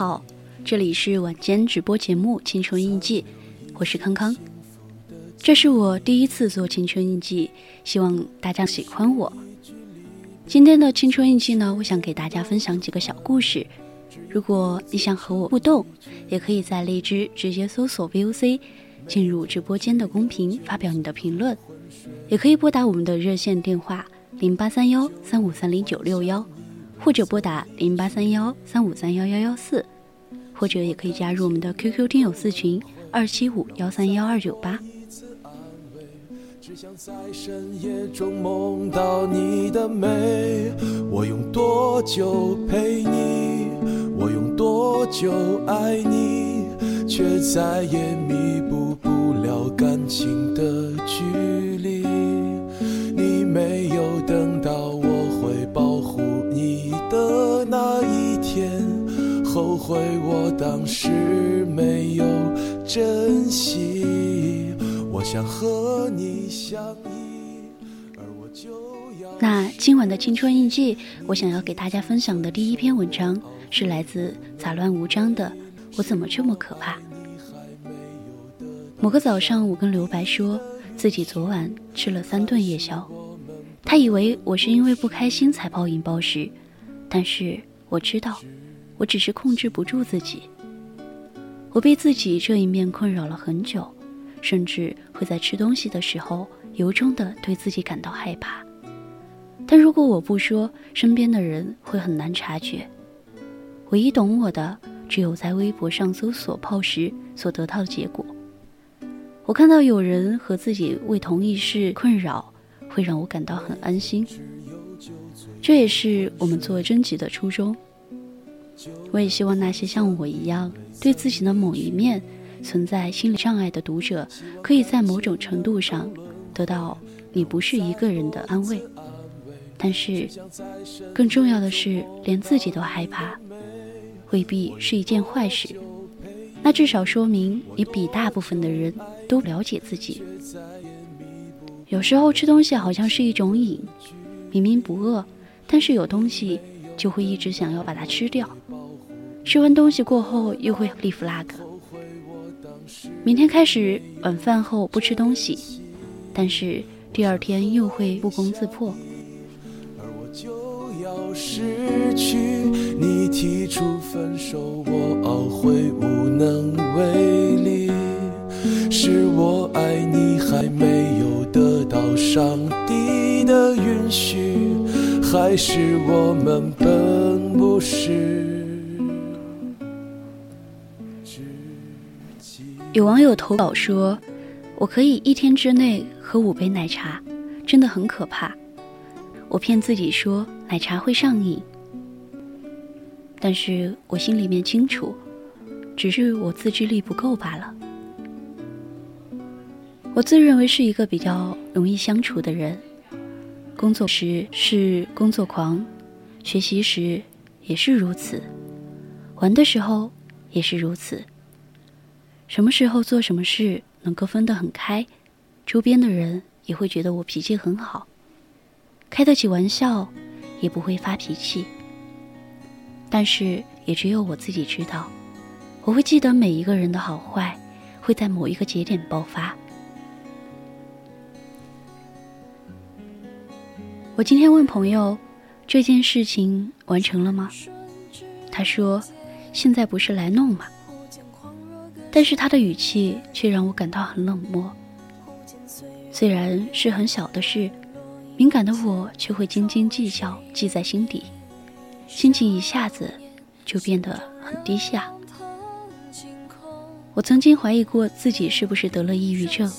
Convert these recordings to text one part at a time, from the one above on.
好，这里是晚间直播节目《青春印记》，我是康康。这是我第一次做《青春印记》，希望大家喜欢我。今天的《青春印记》呢，我想给大家分享几个小故事。如果你想和我互动，也可以在荔枝直接搜索 VOC，进入直播间的公屏发表你的评论，也可以拨打我们的热线电话零八三幺三五三零九六幺。或者拨打零八三幺三五三幺幺幺四，或者也可以加入我们的 QQ 听友四群二七五幺三幺二九八。只想在深夜中梦到你的美，我用多久陪你？我用多久爱你？却再也弥补不了感情的距离。你没有等到悔我当时没有珍惜。我想和你相依，而我就要。那今晚的青春印记，我想要给大家分享的第一篇文章是来自杂乱无章的《我怎么这么可怕》。某个早上，我跟刘白说自己昨晚吃了三顿夜宵，他以为我是因为不开心才暴饮暴食。但是我知道，我只是控制不住自己。我被自己这一面困扰了很久，甚至会在吃东西的时候由衷的对自己感到害怕。但如果我不说，身边的人会很难察觉。唯一懂我的，只有在微博上搜索“泡时”所得到的结果。我看到有人和自己为同一事困扰，会让我感到很安心。这也是我们做征集的初衷。我也希望那些像我一样对自己的某一面存在心理障碍的读者，可以在某种程度上得到你不是一个人的安慰。但是，更重要的是，连自己都害怕，未必是一件坏事。那至少说明你比大部分的人都了解自己。有时候吃东西好像是一种瘾，明明不饿。但是有东西就会一直想要把它吃掉，吃完东西过后又会立 flag，明天开始晚饭后不吃东西，但是第二天又会不攻自破。而我就要失去你提出分手，我懊悔无能为力，是我爱你还没有得到上帝的允许。还是我们本不是。有网友投稿说：“我可以一天之内喝五杯奶茶，真的很可怕。我骗自己说奶茶会上瘾，但是我心里面清楚，只是我自制力不够罢了。我自认为是一个比较容易相处的人。”工作时是工作狂，学习时也是如此，玩的时候也是如此。什么时候做什么事能够分得很开，周边的人也会觉得我脾气很好，开得起玩笑，也不会发脾气。但是也只有我自己知道，我会记得每一个人的好坏，会在某一个节点爆发。我今天问朋友，这件事情完成了吗？他说，现在不是来弄吗？但是他的语气却让我感到很冷漠。虽然是很小的事，敏感的我却会斤斤计较，记在心底，心情一下子就变得很低下。我曾经怀疑过自己是不是得了抑郁症，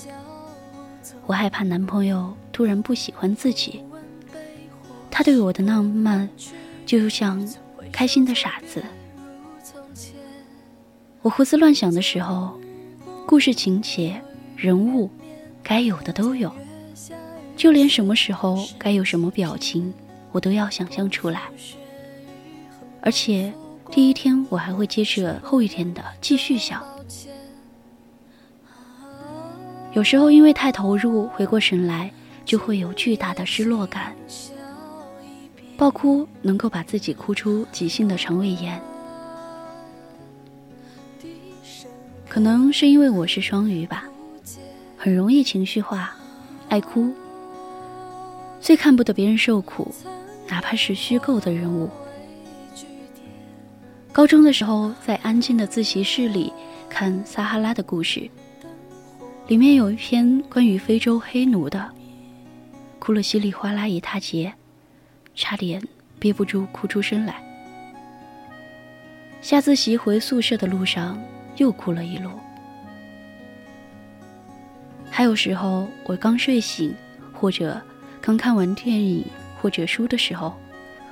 我害怕男朋友突然不喜欢自己。他对我的浪漫，就像开心的傻子。我胡思乱想的时候，故事情节、人物，该有的都有，就连什么时候该有什么表情，我都要想象出来。而且第一天我还会接着后一天的继续想。有时候因为太投入，回过神来就会有巨大的失落感，爆哭能够把自己哭出急性的肠胃炎。可能是因为我是双鱼吧，很容易情绪化，爱哭，最看不得别人受苦，哪怕是虚构的人物。高中的时候，在安静的自习室里看撒哈拉的故事，里面有一篇关于非洲黑奴的，哭了稀里哗啦一大截，差点憋不住哭出声来。下自习回宿舍的路上。又哭了一路。还有时候，我刚睡醒，或者刚看完电影或者书的时候，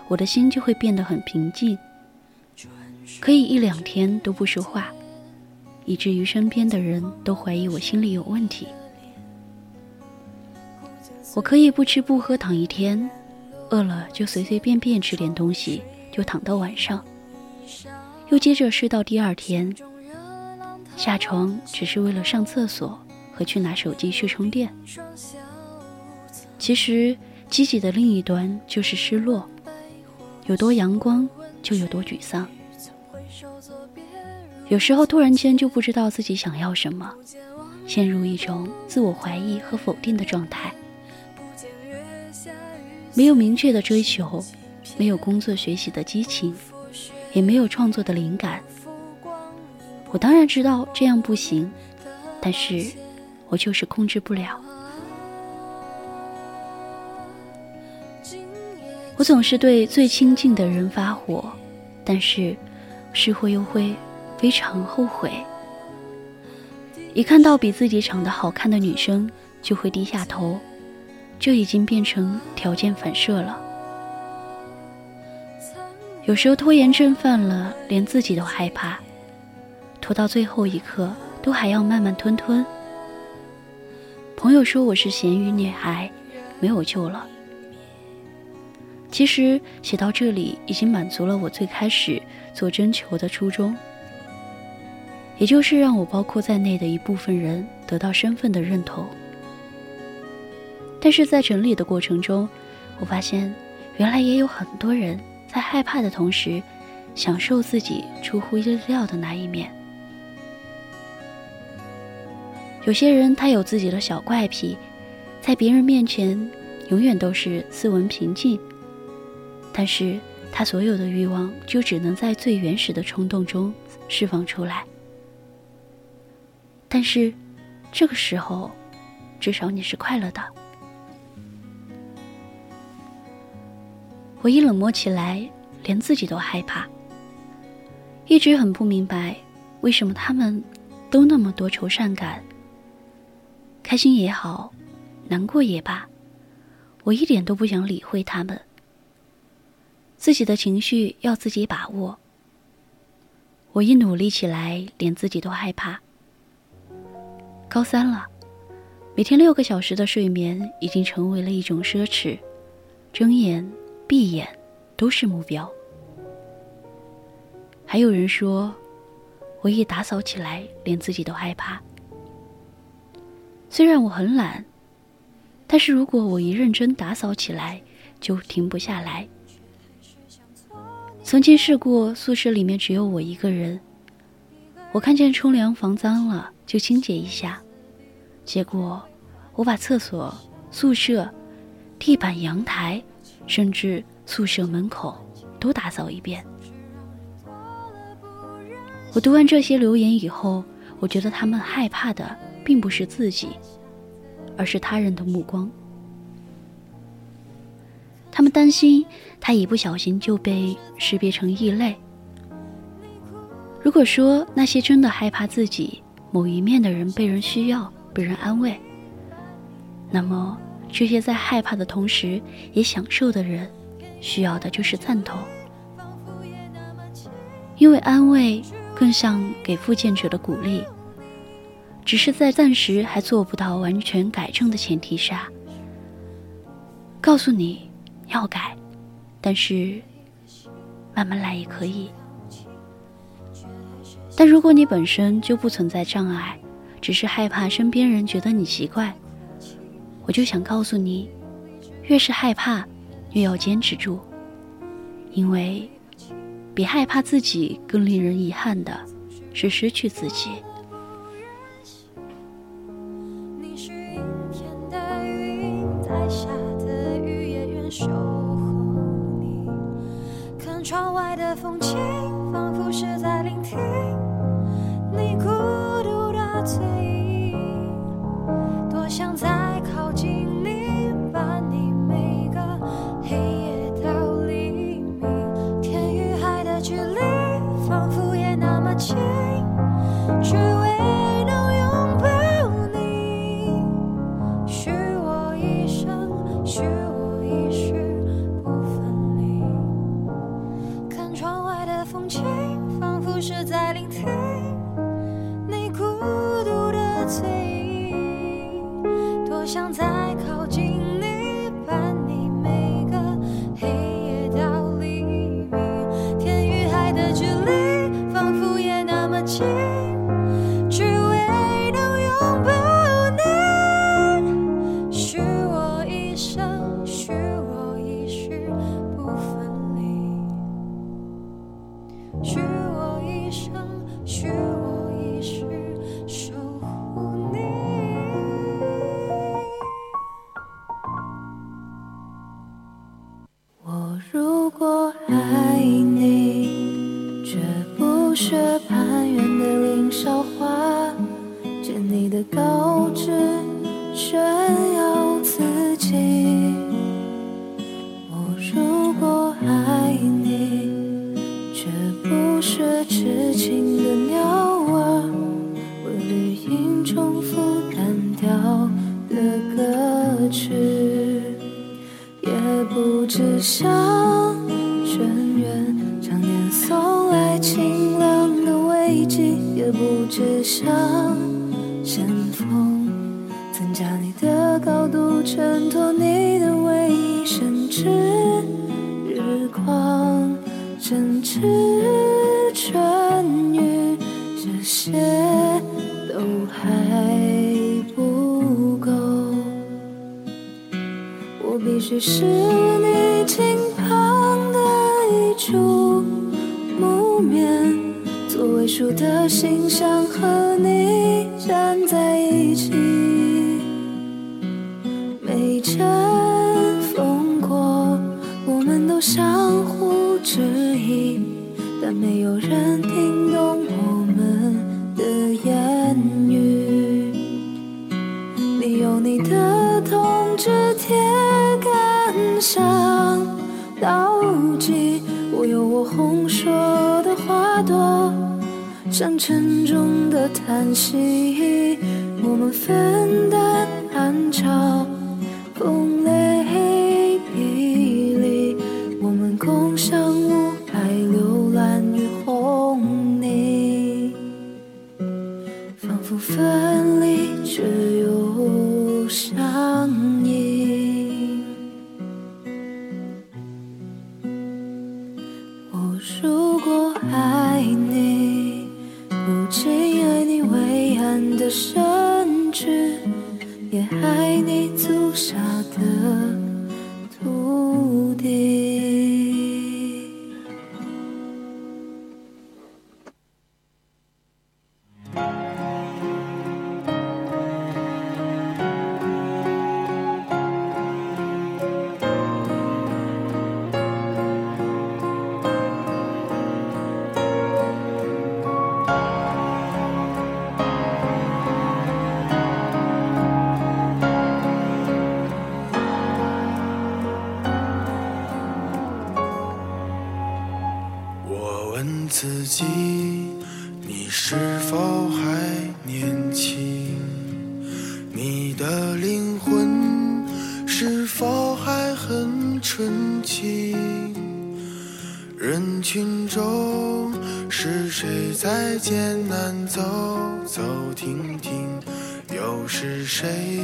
我的心就会变得很平静，可以一两天都不说话，以至于身边的人都怀疑我心里有问题。我可以不吃不喝躺一天，饿了就随随便便吃点东西，就躺到晚上，又接着睡到第二天。下床只是为了上厕所和去拿手机去充电。其实，积极的另一端就是失落，有多阳光就有多沮丧。有时候突然间就不知道自己想要什么，陷入一种自我怀疑和否定的状态。没有明确的追求，没有工作学习的激情，也没有创作的灵感。我当然知道这样不行，但是我就是控制不了。我总是对最亲近的人发火，但是事后又会非常后悔。一看到比自己长得好看的女生，就会低下头，这已经变成条件反射了。有时候拖延症犯了，连自己都害怕。拖到最后一刻，都还要慢慢吞吞。朋友说我是咸鱼女孩，没有救了。其实写到这里，已经满足了我最开始做征求的初衷，也就是让我包括在内的一部分人得到身份的认同。但是在整理的过程中，我发现，原来也有很多人在害怕的同时，享受自己出乎意料的那一面。有些人他有自己的小怪癖，在别人面前永远都是斯文平静，但是他所有的欲望就只能在最原始的冲动中释放出来。但是这个时候，至少你是快乐的。我一冷漠起来，连自己都害怕，一直很不明白为什么他们都那么多愁善感。开心也好，难过也罢，我一点都不想理会他们。自己的情绪要自己把握。我一努力起来，连自己都害怕。高三了，每天六个小时的睡眠已经成为了一种奢侈，睁眼闭眼都是目标。还有人说，我一打扫起来，连自己都害怕。虽然我很懒，但是如果我一认真打扫起来，就停不下来。曾经试过宿舍里面只有我一个人，我看见冲凉房脏了就清洁一下，结果我把厕所、宿舍、地板、阳台，甚至宿舍门口都打扫一遍。我读完这些留言以后我觉得他们害怕的并不是自己而是他人的目光。他们担心他一不小心就被识别成异类。如果说那些真的害怕自己某一面的人被人需要被人安慰那么这些在害怕的同时也享受的人，需要的就是赞同，因为安慰更像给复健者的鼓励，只是在暂时还做不到完全改正的前提下。告诉你要改，但是慢慢来也可以。但如果你本身就不存在障碍，只是害怕身边人觉得你奇怪。我就想告诉你，越是害怕，越要坚持住，因为比害怕自己更令人遗憾的是失去自己。看窗外的风景，仿佛是在。艰难走走停停？又是谁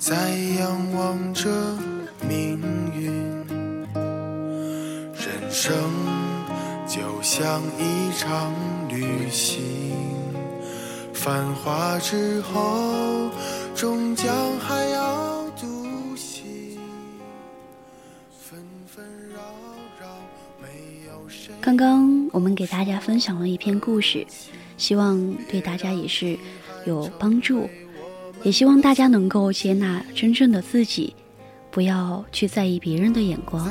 在仰望着命运？人生就像一场旅行，繁华之后我们给大家分享了一篇故事，希望对大家也是有帮助，也希望大家能够接纳真正的自己，不要去在意别人的眼光。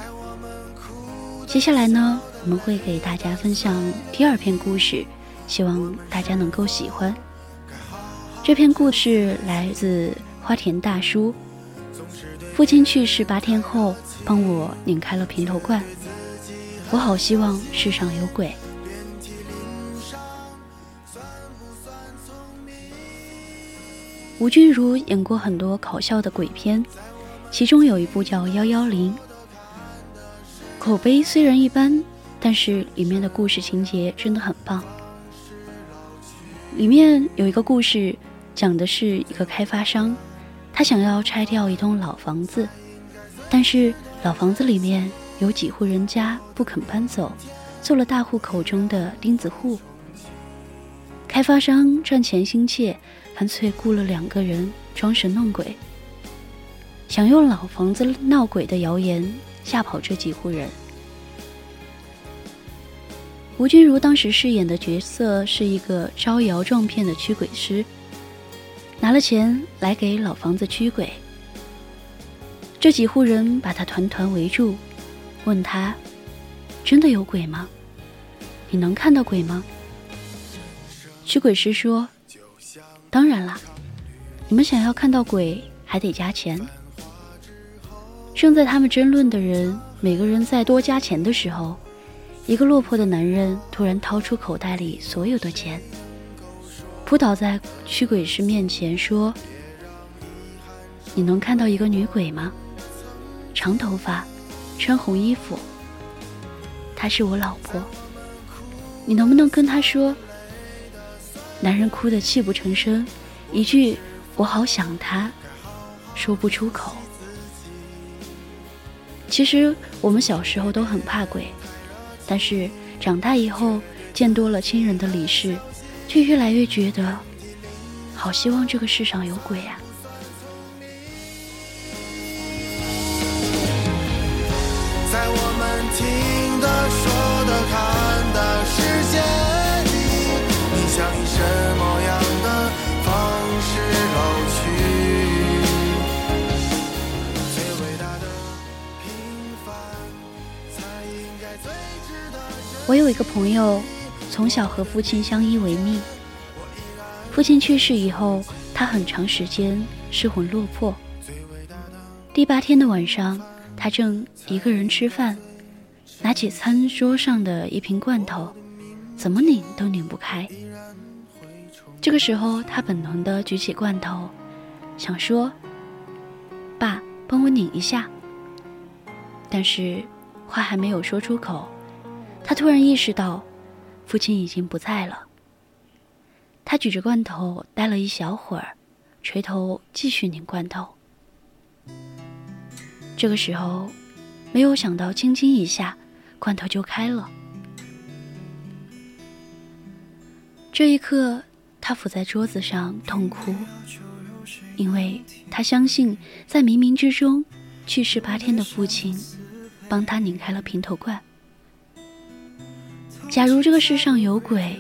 接下来呢，我们会给大家分享第二篇故事，希望大家能够喜欢。这篇故事来自花田大叔。父亲去世八天后，帮我拧开了平头罐。我好希望世上有鬼。吴君如演过很多搞笑的鬼片，其中有一部叫《幺幺零》。口碑虽然一般，但是里面的故事情节真的很棒。里面有一个故事，讲的是一个开发商，他想要拆掉一栋老房子，但是老房子里面有几户人家不肯搬走，做了大户口中的钉子户。开发商赚钱心切，干脆雇了两个人装神弄鬼，想用老房子闹鬼的谣言。吓跑这几户人。吴君如当时饰演的角色是一个招摇撞骗的驱鬼师，拿了钱来给老房子驱鬼。这几户人把他团团围住，问他：“真的有鬼吗？你能看到鬼吗？”驱鬼师说：“当然啦，你们想要看到鬼，还得加钱。”正在他们争论的人每个人再多加钱的时候，一个落魄的男人突然掏出口袋里所有的钱，扑倒在驱鬼师面前说：“你能看到一个女鬼吗？长头发，穿红衣服。她是我老婆。你能不能跟她说？”男人哭得泣不成声，一句“我好想她”，说不出口。其实我们小时候都很怕鬼，但是长大以后见多了亲人的离世，却越来越觉得，好希望这个世上有鬼啊！我有一个朋友，从小和父亲相依为命。父亲去世以后，他很长时间失魂落魄。第八天的晚上，他正一个人吃饭，拿起餐桌上的一瓶罐头，怎么拧都拧不开。这个时候，他本能地举起罐头，想说：“爸，帮我拧一下。”但是话还没有说出口，他突然意识到，父亲已经不在了。他举着罐头待了一小会儿，垂头继续拧罐头。这个时候，没有想到，轻轻一下，罐头就开了。这一刻，他伏在桌子上痛哭，因为他相信，在冥冥之中，去世八天的父亲，帮他拧开了平头罐。假如这个世上有鬼，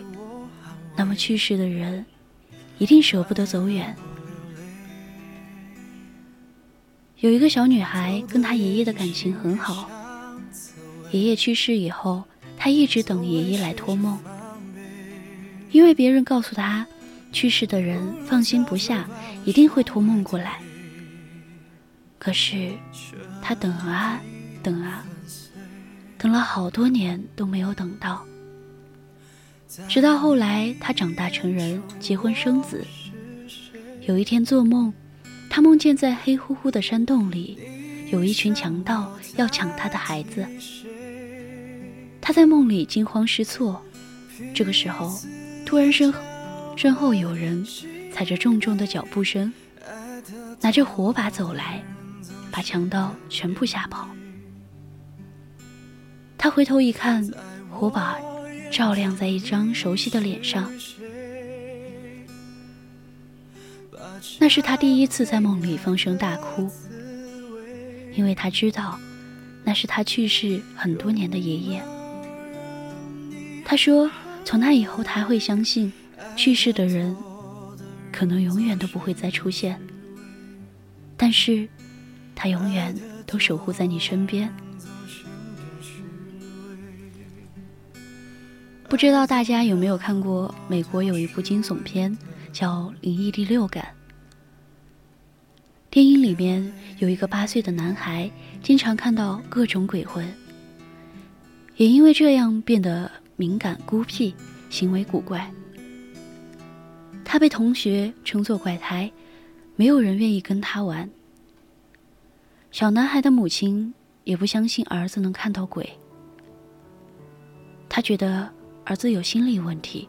那么去世的人一定舍不得走远。有一个小女孩跟她爷爷的感情很好，爷爷去世以后，她一直等爷爷来托梦，因为别人告诉她，去世的人放心不下，一定会托梦过来。可是，她等啊等啊，等了好多年都没有等到。直到后来，他长大成人，结婚生子。有一天做梦，他梦见在黑乎乎的山洞里，有一群强盗要抢他的孩子。他在梦里惊慌失措。这个时候，突然身身后有人踩着重重的脚步声，拿着火把走来，把强盗全部吓跑。他回头一看，火把照亮在一张熟悉的脸上。那是他第一次在梦里放声大哭，因为他知道，那是他去世很多年的爷爷。他说，从那以后，他会相信，去世的人可能永远都不会再出现，但是，他永远都守护在你身边。不知道大家有没有看过美国有一部惊悚片，叫《灵异第六感》。电影里面有一个八岁的男孩，经常看到各种鬼魂，也因为这样变得敏感孤僻，行为古怪。他被同学称作怪胎，没有人愿意跟他玩。小男孩的母亲也不相信儿子能看到鬼，他觉得。儿子有心理问题，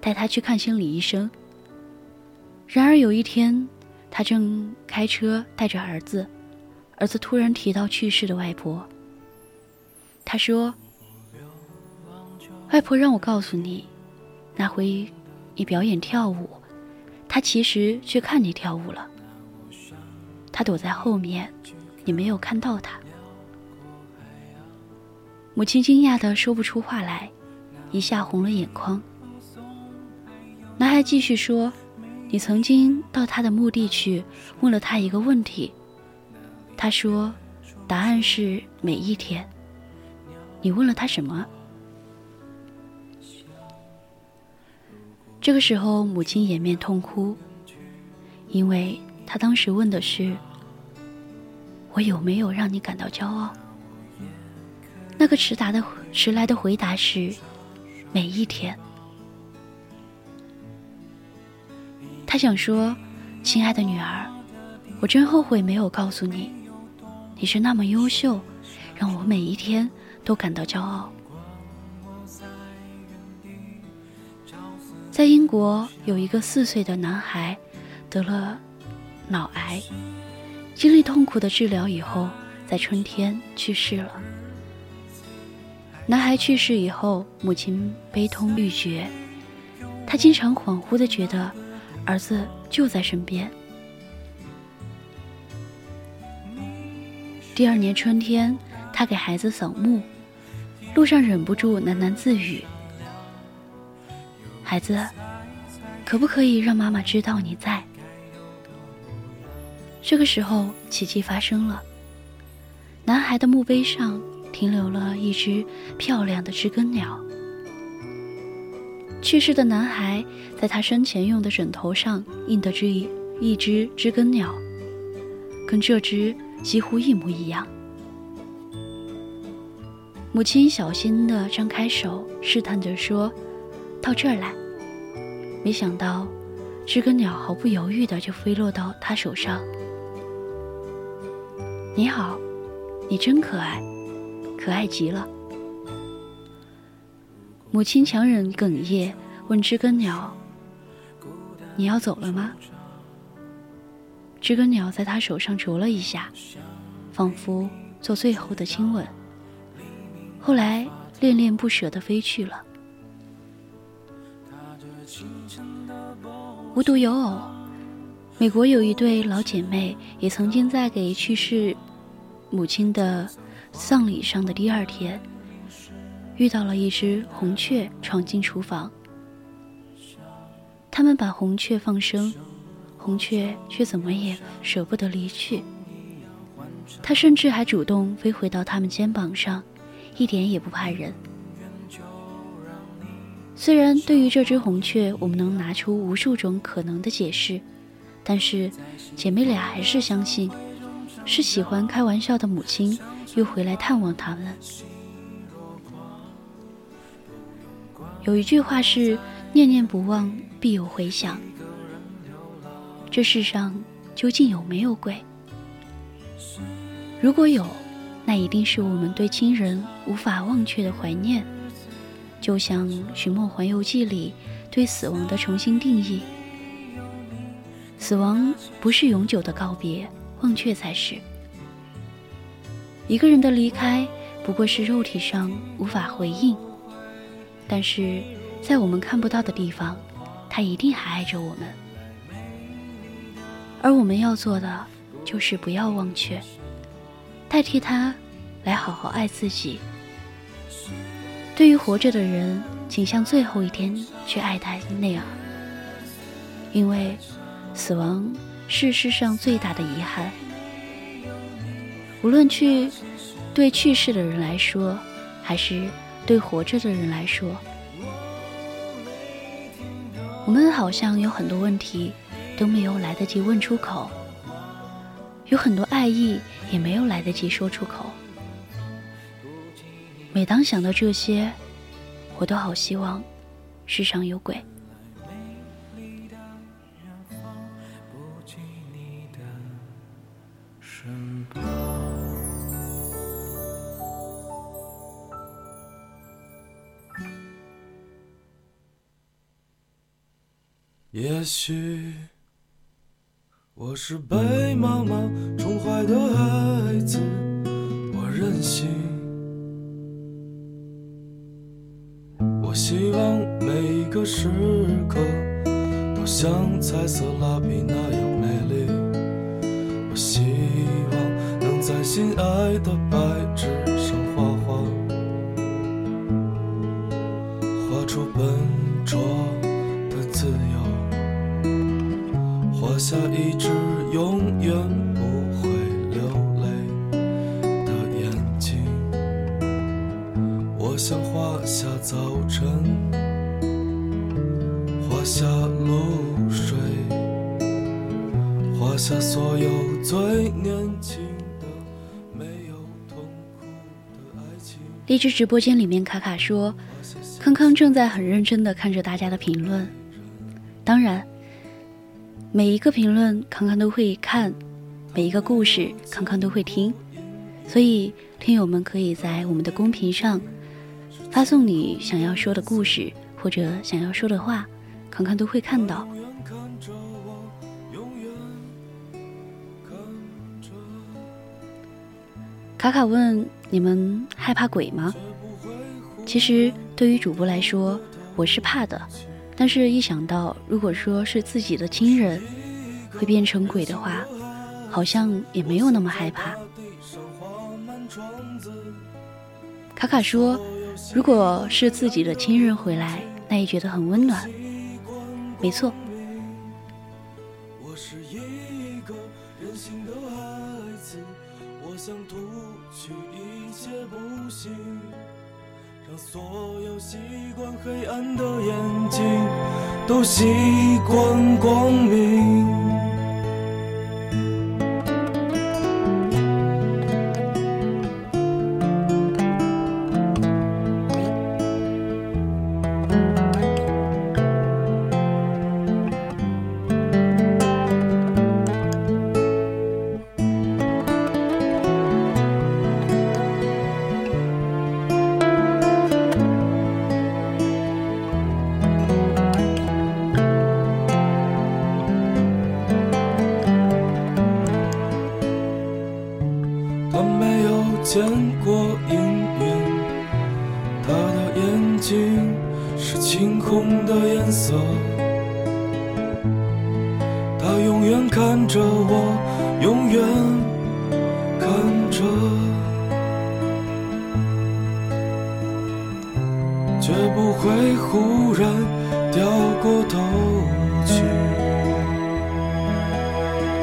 带他去看心理医生。然而有一天，他正开车带着儿子，儿子突然提到去世的外婆。他说：“外婆让我告诉你，那回你表演跳舞，他其实去看你跳舞了。他躲在后面，你没有看到他。”母亲惊讶的说不出话来。一下红了眼眶。男孩继续说：“你曾经到他的墓地去，问了他一个问题。他说，答案是每一天。你问了他什么？”这个时候，母亲掩面痛哭，因为他当时问的是：“我有没有让你感到骄傲？”那个迟答的迟来的回答是。每一天，他想说：“亲爱的女儿，我真后悔没有告诉你，你是那么优秀，让我每一天都感到骄傲。”在英国，有一个四岁的男孩得了脑癌，经历痛苦的治疗以后，在春天去世了。男孩去世以后，母亲悲痛欲绝。她经常恍惚地觉得，儿子就在身边。第二年春天，他给孩子扫墓，路上忍不住喃喃自语：“孩子，可不可以让妈妈知道你在？”这个时候，奇迹发生了，男孩的墓碑上。停留了一只漂亮的知更鸟。去世的男孩在他生前用的枕头上印的这一一只知更鸟，跟这只几乎一模一样。母亲小心地张开手，试探着说：“到这儿来。”没想到，知更鸟毫不犹豫地就飞落到他手上。“你好，你真可爱。”可爱极了。母亲强忍哽咽，问知更鸟：“你要走了吗？”知更鸟在他手上啄了一下，仿佛做最后的亲吻。后来恋恋不舍地飞去了。无独有偶，美国有一对老姐妹，也曾经在给去世母亲的。丧礼上的第二天，遇到了一只红雀闯进厨房。他们把红雀放生，红雀却怎么也舍不得离去。它甚至还主动飞回到他们肩膀上，一点也不怕人。虽然对于这只红雀，我们能拿出无数种可能的解释，但是姐妹俩还是相信，是喜欢开玩笑的母亲。又回来探望他们。有一句话是“念念不忘，必有回响”。这世上究竟有没有鬼？如果有，那一定是我们对亲人无法忘却的怀念，就像《寻梦环游记》里对死亡的重新定义：死亡不是永久的告别，忘却才是。一个人的离开不过是肉体上无法回应，但是在我们看不到的地方，他一定还爱着我们。而我们要做的，就是不要忘却，代替他来好好爱自己。对于活着的人，请像最后一天去爱他那样，因为死亡是世上最大的遗憾。无论去对去世的人来说，还是对活着的人来说，我们好像有很多问题都没有来得及问出口，有很多爱意也没有来得及说出口。每当想到这些，我都好希望世上有鬼。也许我是被妈妈宠坏的孩子，我任性。我希望每一个时刻都像彩色蜡笔那样美丽。我希望能在心爱的白纸上画画，画出笨拙的自由。画下一只永远不会流泪的眼睛，我想画下早晨，画下露水，画下所有最年轻的、没有痛苦的爱情。荔枝直播间里面，卡卡说，康康正在很认真的看着大家的评论，当然。每一个评论，康康都会看；每一个故事，康康都会听。所以，听友们可以在我们的公屏上发送你想要说的故事或者想要说的话，康康都会看到。卡卡问：你们害怕鬼吗？其实，对于主播来说，我是怕的。但是，一想到如果说是自己的亲人会变成鬼的话，好像也没有那么害怕。卡卡说，如果是自己的亲人回来，那也觉得很温暖。没错。黑暗的眼睛都习惯光明。学不会忽然掉过头去。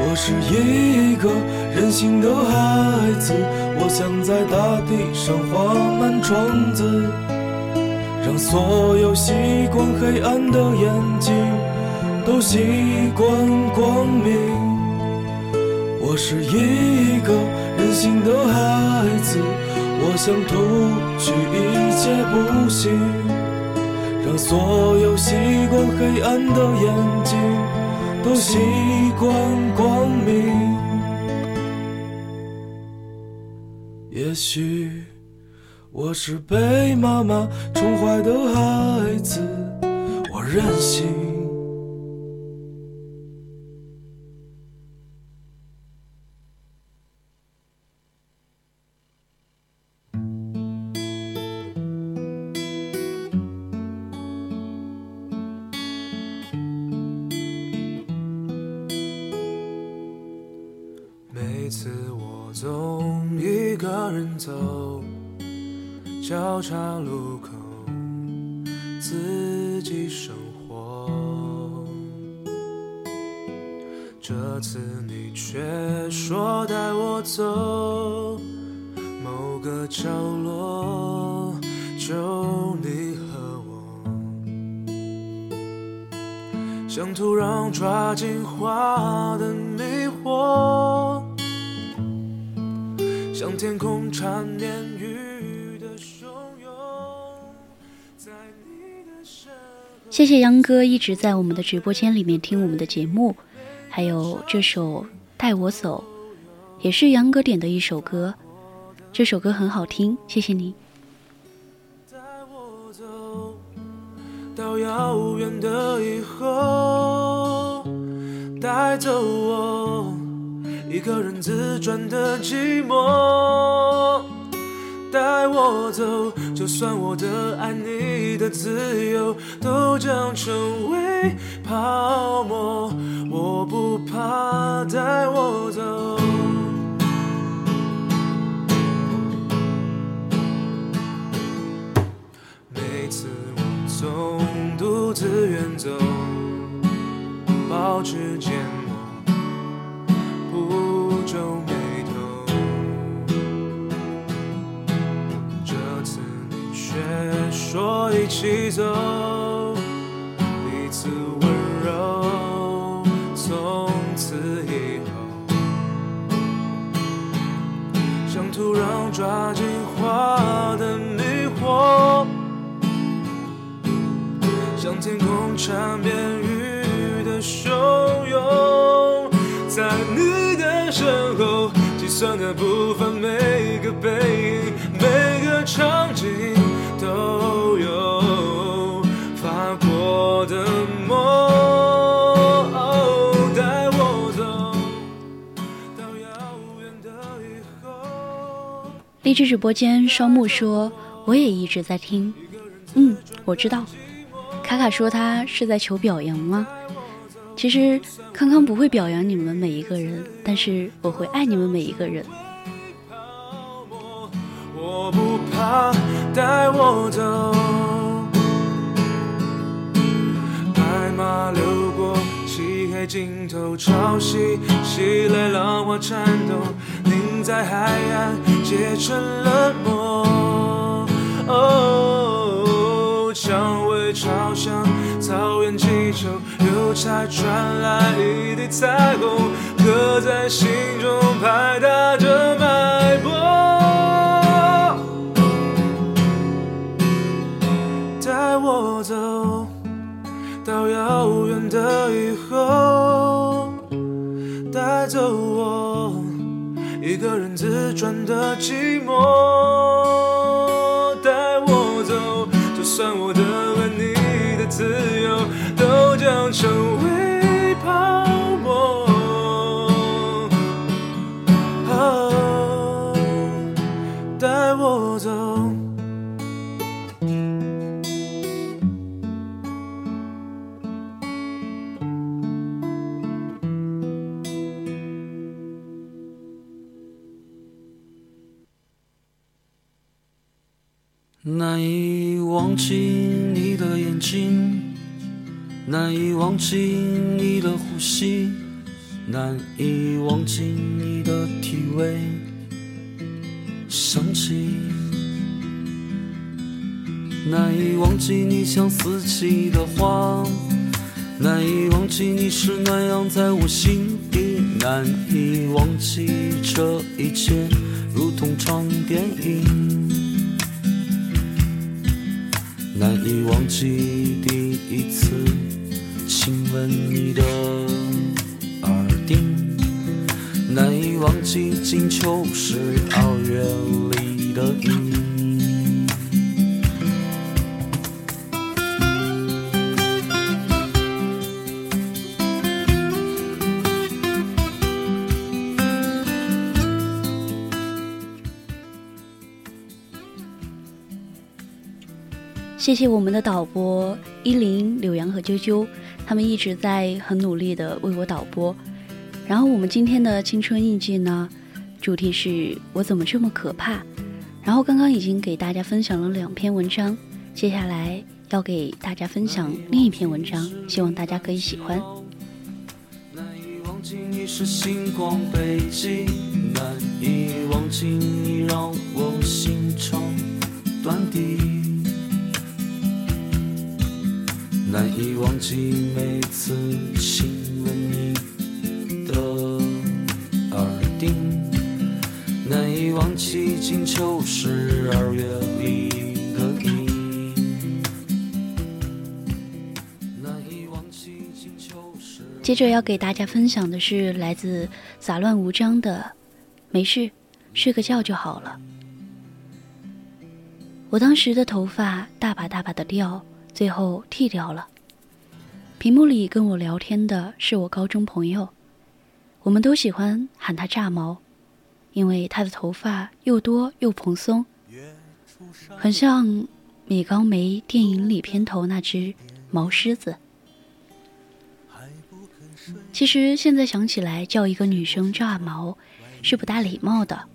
我是一个任性的孩子，我想在大地上画满窗子，让所有习惯黑暗的眼睛都习惯光明。我是一个任性的孩子。我想吐去一切不幸，让所有习惯黑暗的眼睛都习惯光明。也许我是被妈妈宠坏的孩子，我任性。谢谢杨哥一直在我们的直播间里面听我们的节目，还有这首《带我走》，也是杨哥点的一首歌，这首歌很好听，谢谢你。带我走到遥远的以后，带走我一个人自转的寂寞。带我走，就算我的爱你的自由都将成为泡沫，我不怕。带我走。每次我总独自远走，起走，彼此温柔，从此以后。像土壤抓紧花的迷惑，像天空缠绵后。励志直播间，双木说我也一直在听，嗯，我知道。卡卡说他是在求表扬吗？其实康康不会表扬你们每一个人，但是我会爱你们每一个人。我不怕，带我走。白马流尽头，潮汐袭来，浪花颤抖，凝在海岸，结成了梦。哦，蔷薇朝向草原祈求，邮差传来一地彩虹，刻在心中，拍打着脉搏。带我走到遥远的以后，带走我一个人自转的寂寞。带我走，就算我的和你的自由难以忘记你的眼睛，难以忘记你的呼吸，难以忘记你的体味，香气。难以忘记你像四季的花，难以忘记你是暖阳在我心底，难以忘记这一切如同场电影。难以忘记第一次亲吻你的耳钉，难以忘记金秋十二月里的雨。谢谢我们的导播依林、柳阳和啾啾，他们一直在很努力的为我导播。然后我们今天的青春印记呢，主题是我怎么这么可怕。然后刚刚已经给大家分享了两篇文章，接下来要给大家分享另一篇文章，希望大家可以喜欢。难以忘记你是星光北极，难以忘记你让我心肠断笛。难以忘记每次亲吻你的耳钉，难以忘记金秋十二月里的你。接着要给大家分享的是来自杂乱无章的“没事，睡个觉就好了”。我当时的头发大把大把的掉。最后剃掉了。屏幕里跟我聊天的是我高中朋友，我们都喜欢喊他炸毛，因为他的头发又多又蓬松，很像米高梅电影里片头那只毛狮子。其实现在想起来，叫一个女生炸毛是不大礼貌的，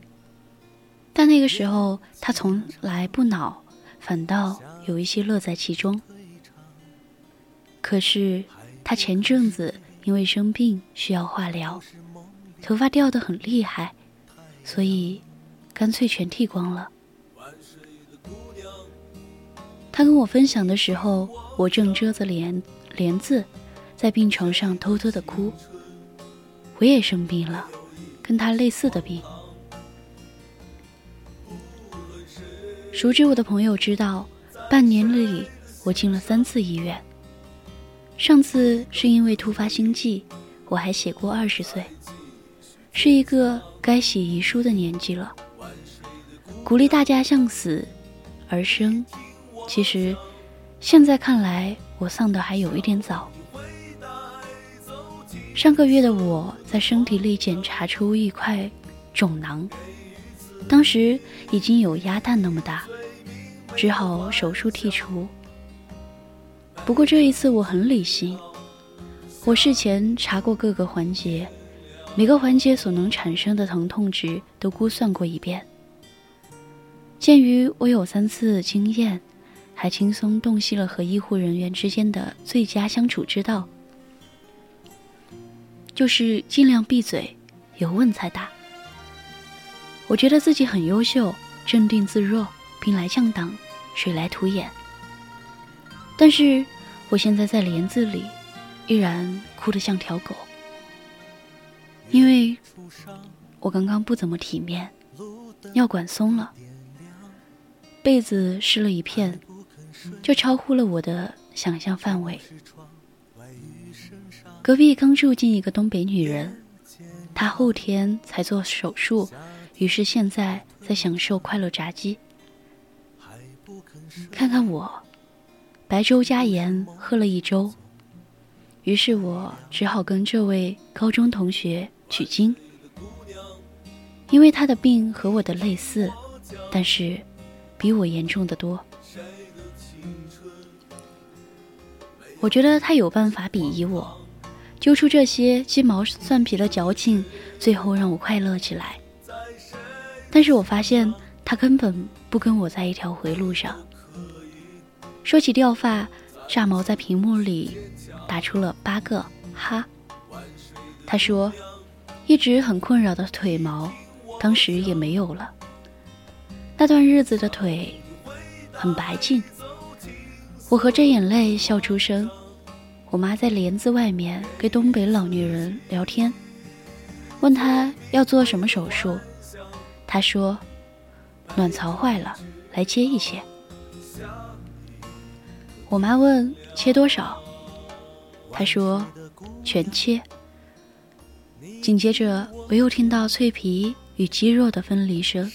但那个时候他从来不恼，反倒有一些乐在其中。可是，他前阵子因为生病需要化疗，头发掉得很厉害，所以干脆全剃光了。他跟我分享的时候，我正遮着帘帘子，在病床上偷偷的哭。我也生病了，跟他类似的病。熟知我的朋友知道，半年里我进了三次医院。上次是因为突发心悸，我还写过二十岁，是一个该写遗书的年纪了。鼓励大家向死而生，其实现在看来，我丧的还有一点早。上个月的我在身体里检查出一块肿囊，当时已经有鸭蛋那么大，只好手术剔除。不过这一次我很理性，我事前查过各个环节，每个环节所能产生的疼痛值都估算过一遍。鉴于我有三次经验，还轻松洞悉了和医护人员之间的最佳相处之道，就是尽量闭嘴，有问才答。我觉得自己很优秀，镇定自若，兵来将挡，水来土掩。但是。我现在在帘子里，依然哭得像条狗，因为我刚刚不怎么体面，尿管松了，被子湿了一片，就超乎了我的想象范围。隔壁刚住进一个东北女人，她后天才做手术，于是现在在享受快乐炸鸡。看看我。白粥加盐喝了一周，于是我只好跟这位高中同学取经，因为他的病和我的类似，但是比我严重的多。我觉得他有办法鄙夷我，揪出这些鸡毛蒜皮的矫情，最后让我快乐起来。但是我发现他根本不跟我在一条回路上。说起掉发，炸毛在屏幕里打出了八个哈。他说，一直很困扰的腿毛，当时也没有了。那段日子的腿很白净。我合着眼泪笑出声。我妈在帘子外面跟东北老女人聊天，问她要做什么手术。她说，卵巢坏了，来切一切。我妈问切多少，他说全切。紧接着，我又听到脆皮与肌肉的分离声。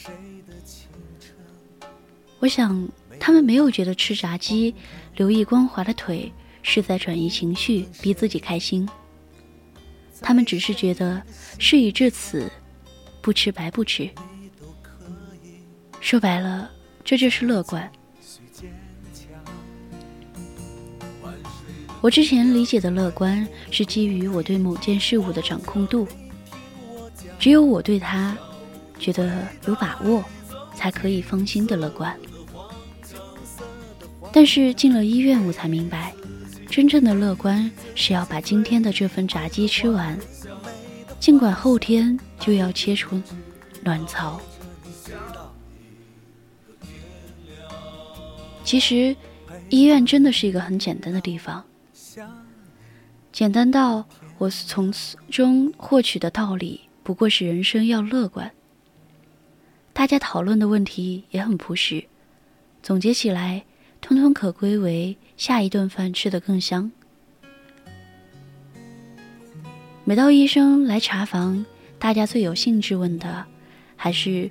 我想，他们没有觉得吃炸鸡、留意光滑的腿是在转移情绪、逼自己开心。他们只是觉得事已至此，不吃白不吃。说白了，这就是乐观。我之前理解的乐观是基于我对某件事物的掌控度，只有我对它觉得有把握，才可以放心的乐观。但是进了医院，我才明白，真正的乐观是要把今天的这份炸鸡吃完，尽管后天就要切除卵巢。其实，医院真的是一个很简单的地方。简单到我从中获取的道理不过是人生要乐观。大家讨论的问题也很朴实，总结起来，通通可归为下一顿饭吃得更香。每到医生来查房，大家最有兴致问的还是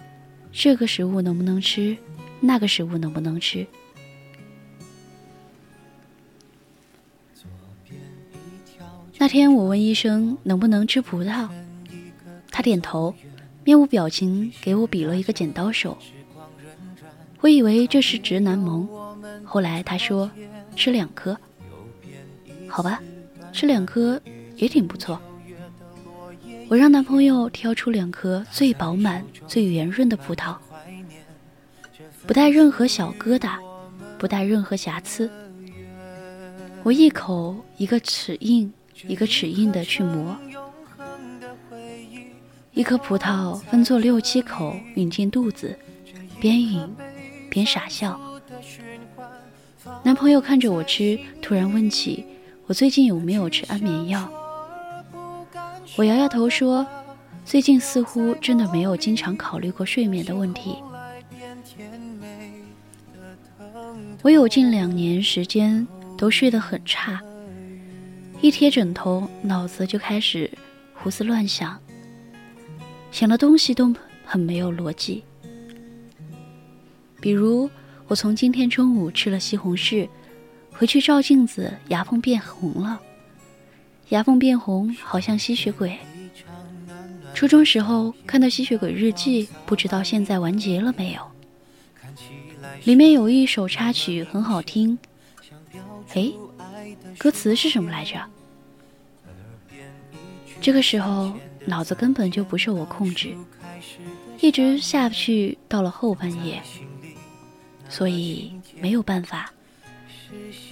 这个食物能不能吃，那个食物能不能吃。那天我问医生能不能吃葡萄，他点头，面无表情给我比了一个剪刀手。我以为这是直男萌，后来他说吃两颗，好吧，吃两颗也挺不错。我让男朋友挑出两颗最饱满、最圆润的葡萄，不带任何小疙瘩，不带任何瑕疵。我一口一个齿印。一个齿印的去磨，一颗葡萄分作六七口，吮进肚子，边吮边傻笑。男朋友看着我吃，突然问起我最近有没有吃安眠药。我摇摇头说，最近似乎真的没有经常考虑过睡眠的问题。我有近两年时间都睡得很差。一贴枕头，脑子就开始胡思乱想，想的东西都很没有逻辑。比如，我从今天中午吃了西红柿，回去照镜子，牙缝变红了。牙缝变红，好像吸血鬼。初中时候看到《吸血鬼日记》，不知道现在完结了没有？里面有一首插曲很好听，哎。歌词是什么来着？这个时候脑子根本就不受我控制，一直下不去到了后半夜，所以没有办法，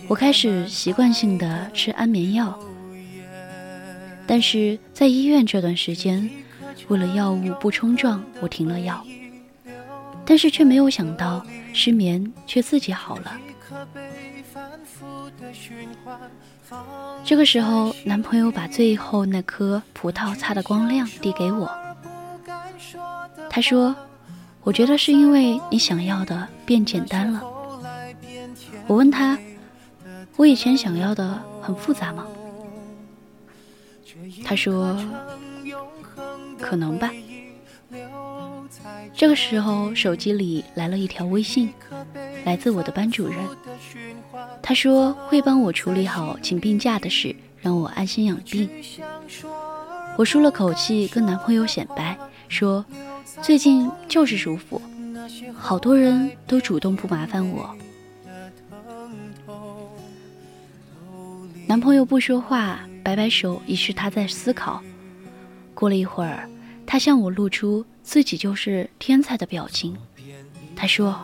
我开始习惯性的吃安眠药。但是在医院这段时间，为了药物不冲撞，我停了药，但是却没有想到失眠却自己好了。这个时候，男朋友把最后那颗葡萄擦得光亮，递给我。他说：“我觉得是因为你想要的变简单了。”我问他：“我以前想要的很复杂吗？”他说：“可能吧。”这个时候，手机里来了一条微信，来自我的班主任。他说会帮我处理好请病假的事，让我安心养病。我舒了口气，跟男朋友显摆说：“最近就是舒服，好多人都主动不麻烦我。”男朋友不说话，摆摆手，以示他在思考。过了一会儿，他向我露出自己就是天才的表情。他说：“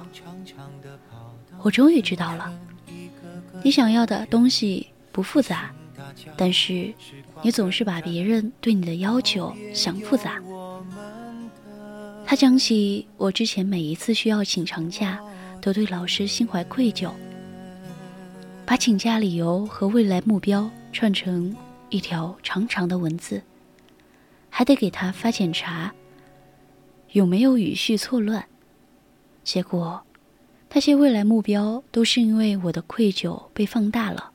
我终于知道了。”你想要的东西不复杂，但是你总是把别人对你的要求想复杂。他讲起我之前每一次需要请长假，都对老师心怀愧疚，把请假理由和未来目标串成一条长长的文字，还得给他发检查有没有语序错乱。结果。那些未来目标都是因为我的愧疚被放大了，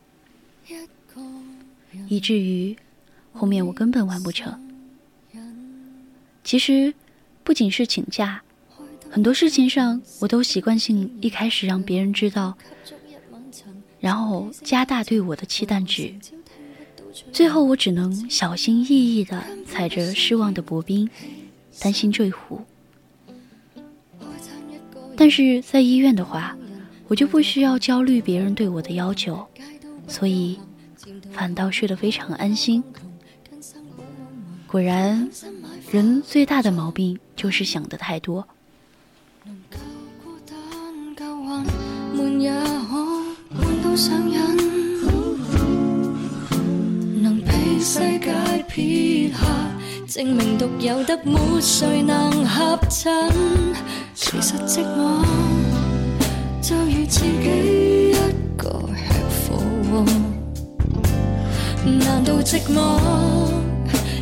以至于后面我根本完不成。其实，不仅是请假，很多事情上我都习惯性一开始让别人知道，然后加大对我的期待值，最后我只能小心翼翼地踩着失望的薄冰，担心坠湖。但是在医院的话，我就不需要焦虑别人对我的要求，所以反倒睡得非常安心。果然，人最大的毛病就是想的太多。证明独有得没谁能合衬，其实寂寞就如自己一个吃苦。难道寂寞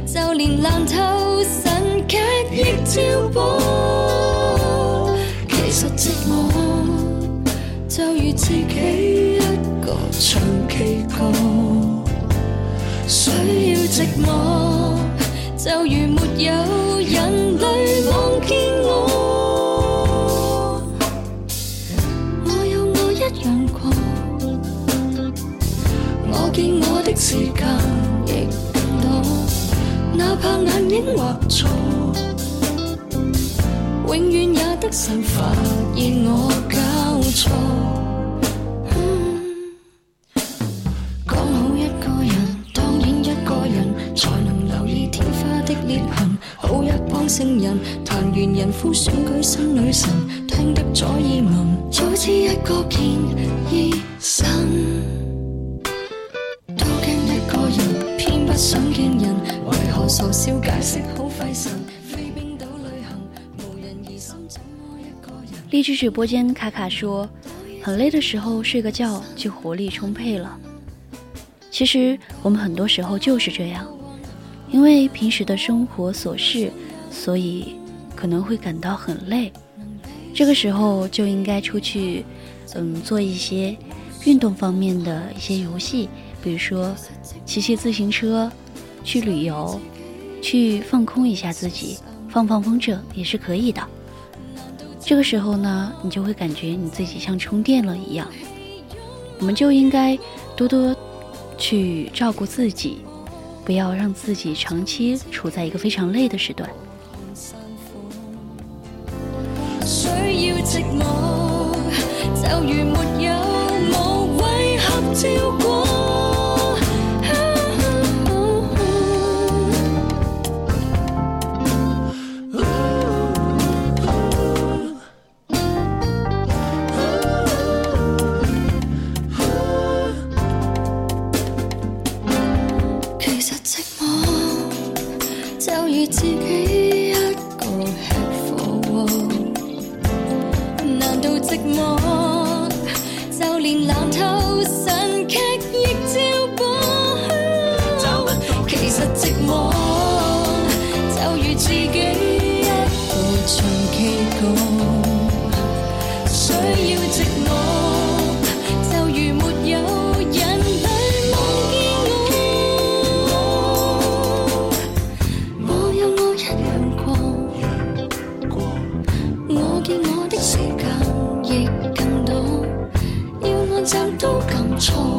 就连烂透神剧亦照播？其实寂寞就如自己一个唱 K 歌，需要寂寞。就如没有人类望见我，我有我一样过，我见我的时间亦更多，哪怕眼影画错，永远也得神发现我交错。人团圆人夫选举新女神，听得左耳闻，早知一个见医生。都惊一个人，偏不想见人，为何傻笑解释好费神？飞冰岛旅行，无人疑心，怎么一个人？励志直播间卡卡说，很累的时候睡个觉就活力充沛了。其实我们很多时候就是这样，因为平时的生活琐事。所以可能会感到很累，这个时候就应该出去，嗯，做一些运动方面的一些游戏，比如说骑骑自行车，去旅游，去放空一下自己，放放风筝也是可以的。这个时候呢，你就会感觉你自己像充电了一样。我们就应该多多去照顾自己，不要让自己长期处在一个非常累的时段。寂寞，就如没有无谓合照寂寞就连蓝透都更错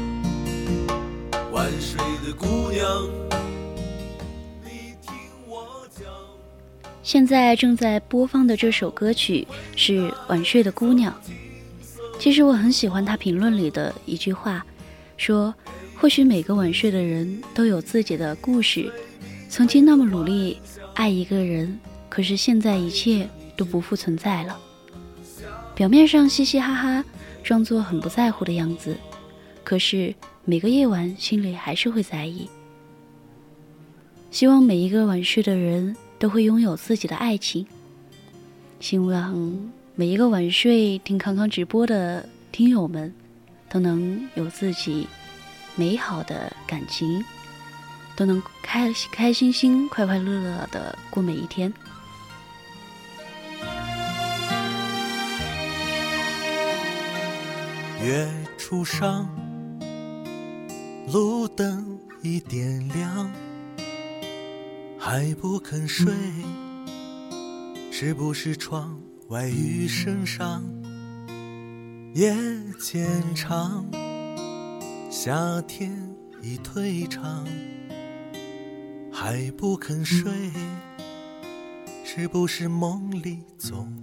姑娘，你听我讲。现在正在播放的这首歌曲是《晚睡的姑娘》。其实我很喜欢他评论里的一句话，说：“或许每个晚睡的人都有自己的故事，曾经那么努力爱一个人，可是现在一切都不复存在了。表面上嘻嘻哈哈，装作很不在乎的样子，可是……”每个夜晚心里还是会在意。希望每一个晚睡的人都会拥有自己的爱情。希望每一个晚睡听康康直播的听友们，都能有自己美好的感情，都能开开心心、快快乐乐的过每一天。月初上。路灯已点亮，还不肯睡，是不是窗外雨声上？夜渐长，夏天已退场，还不肯睡，是不是梦里总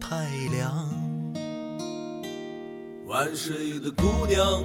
太凉？晚睡的姑娘。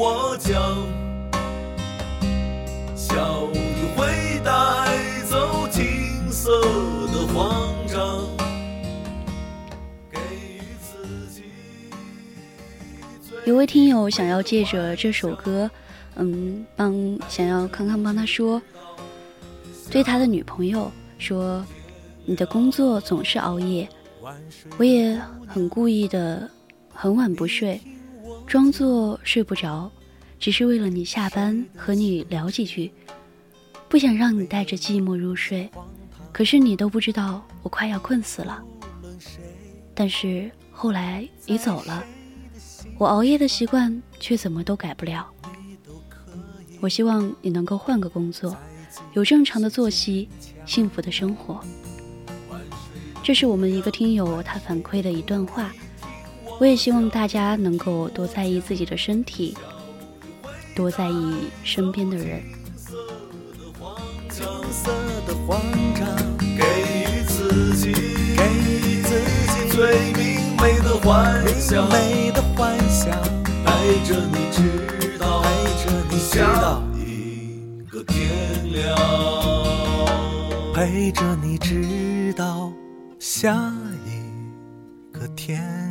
我讲，小雨会带走金色的慌张。有位听友想要借着这首歌，嗯，帮想要康康帮他说，对他的女朋友说，你的工作总是熬夜，我也很故意的很晚不睡。装作睡不着，只是为了你下班和你聊几句，不想让你带着寂寞入睡。可是你都不知道我快要困死了。但是后来你走了，我熬夜的习惯却怎么都改不了。我希望你能够换个工作，有正常的作息，幸福的生活。这是我们一个听友他反馈的一段话。我也希望大家能够多在意自己的身体，多在意身边的人。给予自己，给予自己最明媚的幻想，美的幻想，陪着你直到，陪着你直到一个天亮，陪着你直到下一个天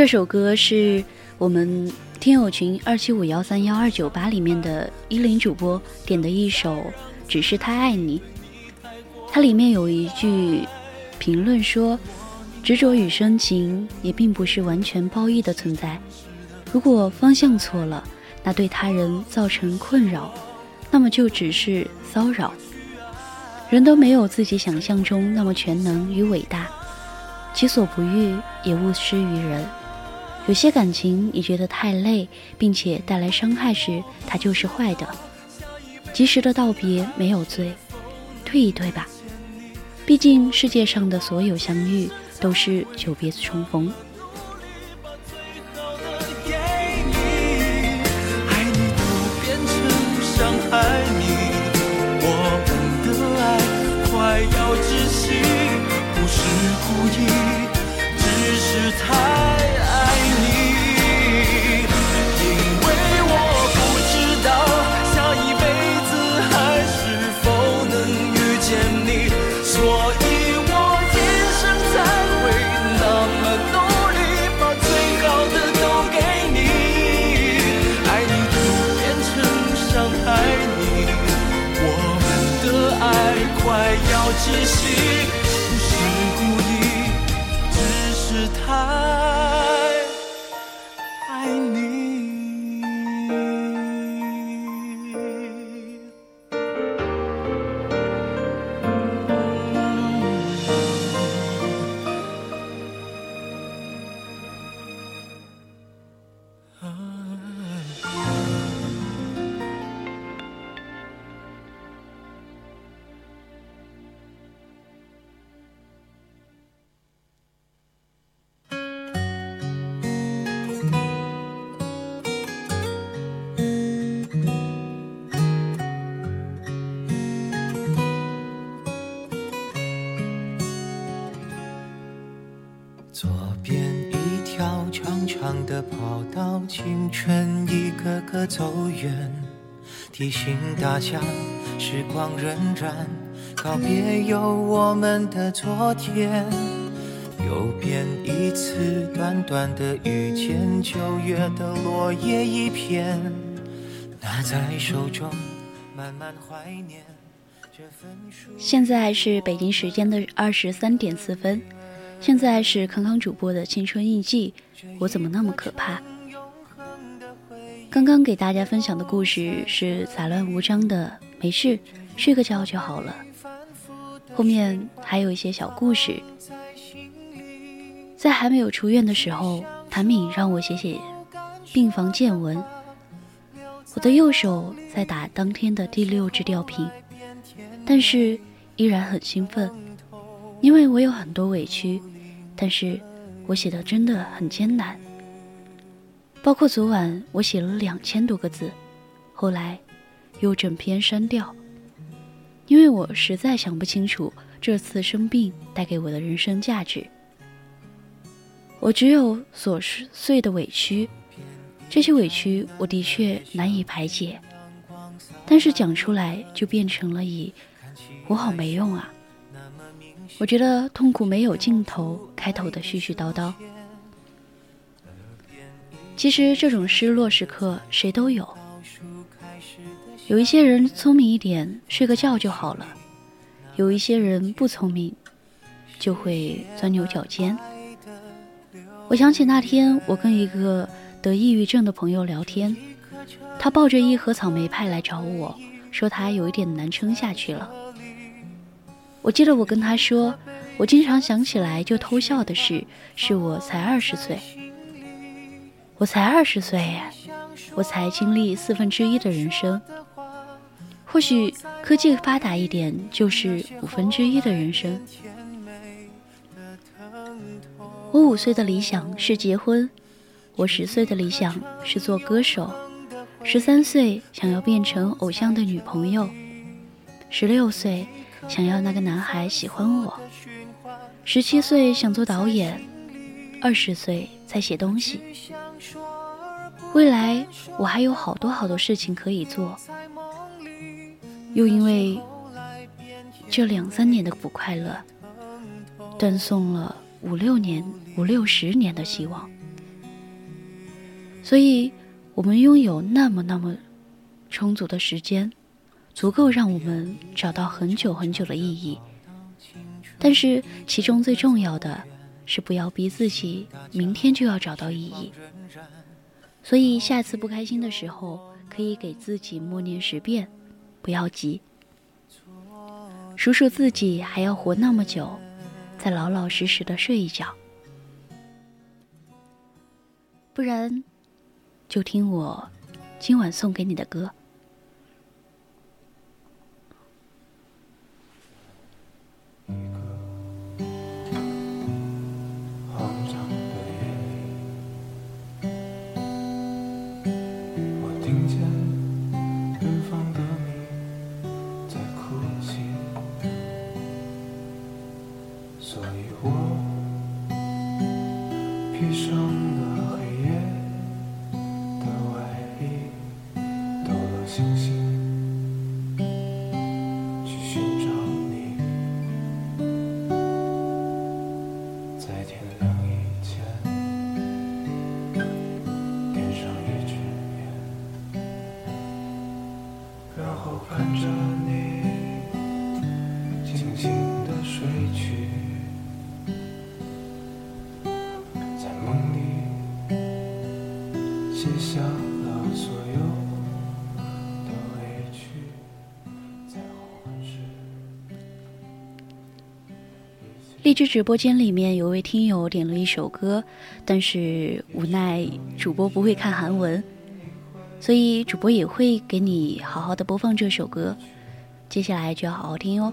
这首歌是我们听友群二七五幺三幺二九八里面的依林主播点的一首《只是太爱你》，它里面有一句评论说：“执着与深情也并不是完全褒义的存在。如果方向错了，那对他人造成困扰，那么就只是骚扰。人都没有自己想象中那么全能与伟大，己所不欲，也勿施于人。”有些感情你觉得太累，并且带来伤害时，它就是坏的。及时的道别没有罪，退一退吧。毕竟世界上的所有相遇都是久别重逢。提醒大家时光荏苒，告别有我们的昨天。又变一次短短的遇见，九月的落叶一片，拿在手中慢慢怀念这份属现在是北京时间的二十三点四分，现在是康康主播的青春印记。我怎么那么可怕？刚刚给大家分享的故事是杂乱无章的，没事，睡个觉就好了。后面还有一些小故事。在还没有出院的时候，谭敏让我写写病房见闻。我的右手在打当天的第六支吊瓶，但是依然很兴奋，因为我有很多委屈，但是我写的真的很艰难。包括昨晚我写了两千多个字，后来又整篇删掉，因为我实在想不清楚这次生病带给我的人生价值。我只有琐碎的委屈，这些委屈我的确难以排解，但是讲出来就变成了以“我好没用啊”。我觉得痛苦没有尽头，开头的絮絮叨叨。其实这种失落时刻谁都有，有一些人聪明一点，睡个觉就好了；有一些人不聪明，就会钻牛角尖。我想起那天我跟一个得抑郁症的朋友聊天，他抱着一盒草莓派来找我，说他有一点难撑下去了。我记得我跟他说，我经常想起来就偷笑的事，是我才二十岁，我才二十岁，我才经历四分之一的人生。或许科技发达一点，就是五分之一的人生。我五岁的理想是结婚，我十岁的理想是做歌手，十三岁想要变成偶像的女朋友，十六岁想要那个男孩喜欢我，十七岁想做导演，二十岁在写东西。未来我还有好多好多事情可以做。又因为这两三年的不快乐，断送了五六年、五六十年的希望。所以，我们拥有那么那么充足的时间，足够让我们找到很久很久的意义。但是，其中最重要的是不要逼自己明天就要找到意义。所以，下次不开心的时候，可以给自己默念十遍。不要急，数数自己还要活那么久，再老老实实的睡一觉。不然，就听我今晚送给你的歌。是直播间里面有位听友点了一首歌，但是无奈主播不会看韩文，所以主播也会给你好好的播放这首歌，接下来就要好好听哦。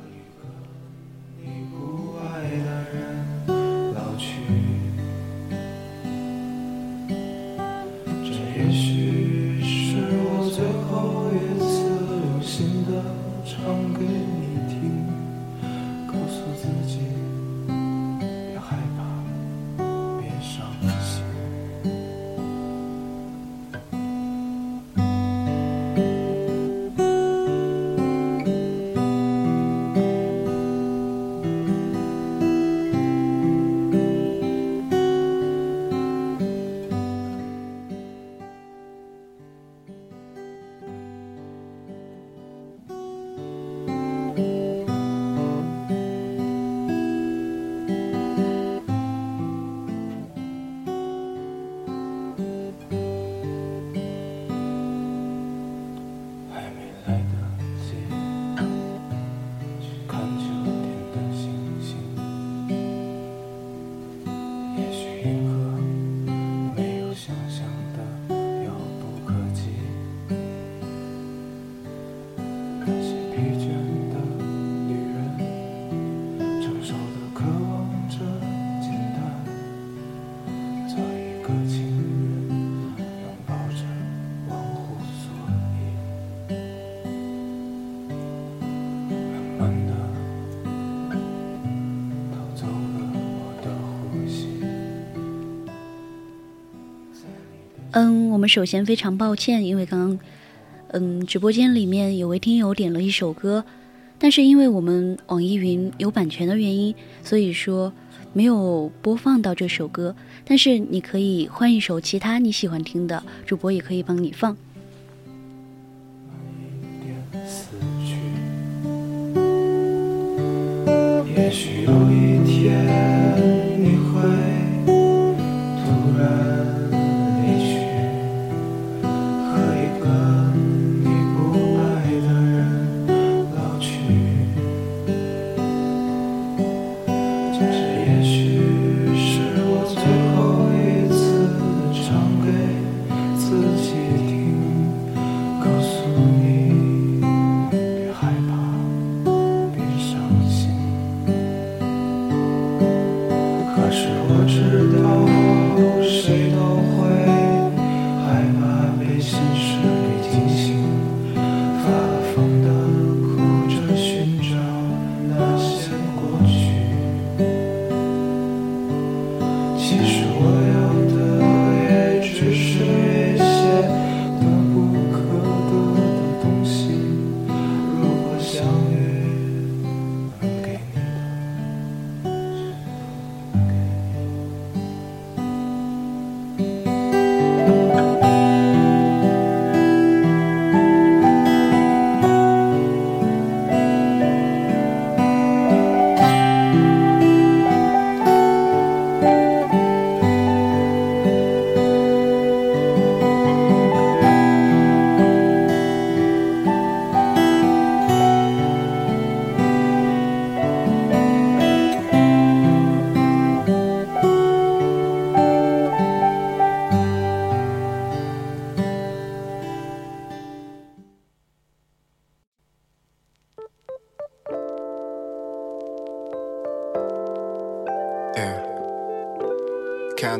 嗯，我们首先非常抱歉，因为刚刚，嗯，直播间里面有位听友点了一首歌，但是因为我们网易云有版权的原因，所以说没有播放到这首歌。但是你可以换一首其他你喜欢听的，主播也可以帮你放。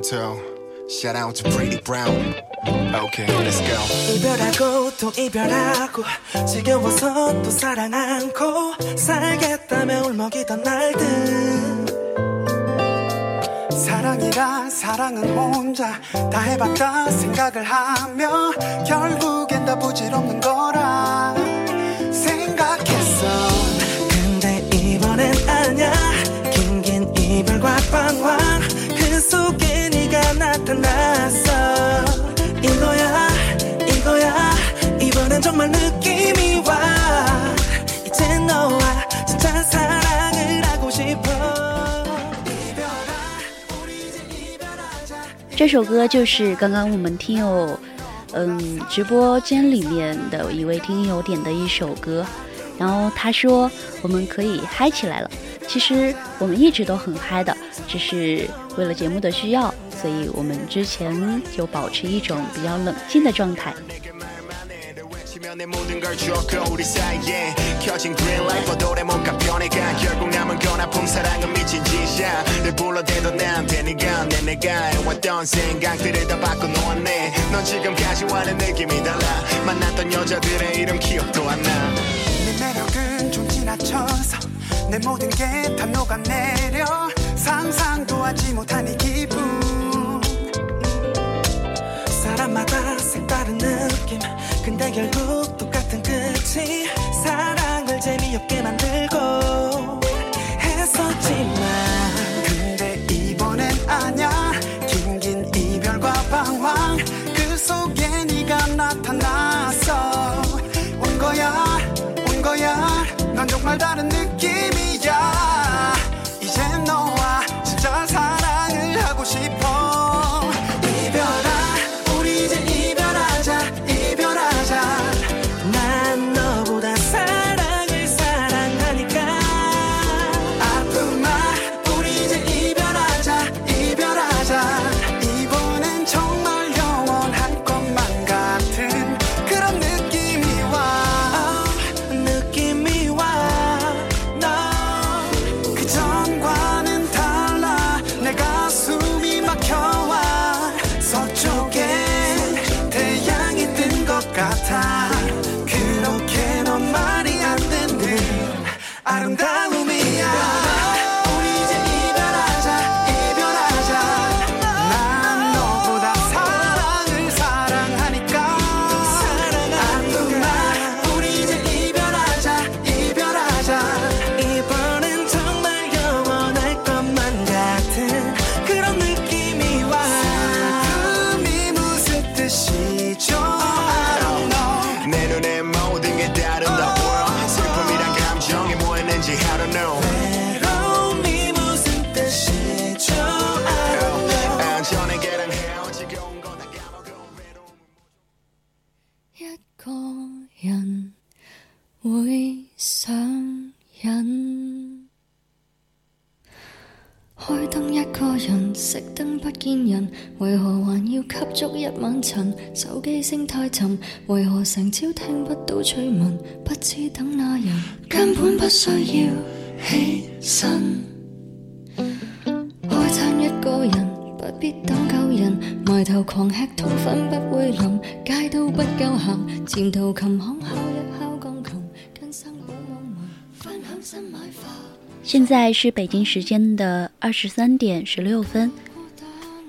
Canto. Shout out to Pretty Brown. Okay, let's go. 이별하고 또 이별하고 지겨워서 또 사랑 않고 살겠다며 울먹이던 날들 사랑이란 사랑은 혼자 다 해봤다 생각을 하며 결국엔 다 부질없는 거라 생각했어 근데 이번엔 아냐 긴긴 이별과 방황 그 속에 나타났어 이거야 이거야 이번엔 정말 느낌이 와 이제 너와 진짜 사랑을 하고 싶어 这首歌就是刚刚我们听友，嗯，直播间里面的一位听友点的一首歌，然后他说我们可以嗨起来了。其实我们一直都很嗨的， 只是为了节目的需要，所以我们之前就保持一种比较冷静的状态。 상상도 하지 못한 이 기분. 사람마다 색다른 느낌. 근데 결국 똑같은 끝이. 사람 成朝聽不到趣聞？不知等那人根本不需要起身，開餐一個人。不必等夠人，埋頭狂吃糖分不會淋，街都不夠行，前途琴行敲一敲鋼琴，跟生活網民分享新買花。现在是北京时间的二十三点十六分。